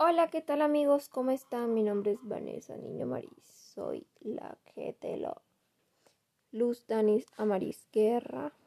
Hola, ¿qué tal amigos? ¿Cómo están? Mi nombre es Vanessa Niño Maris. Soy la que te lo. Luz Danis Amaris Guerra.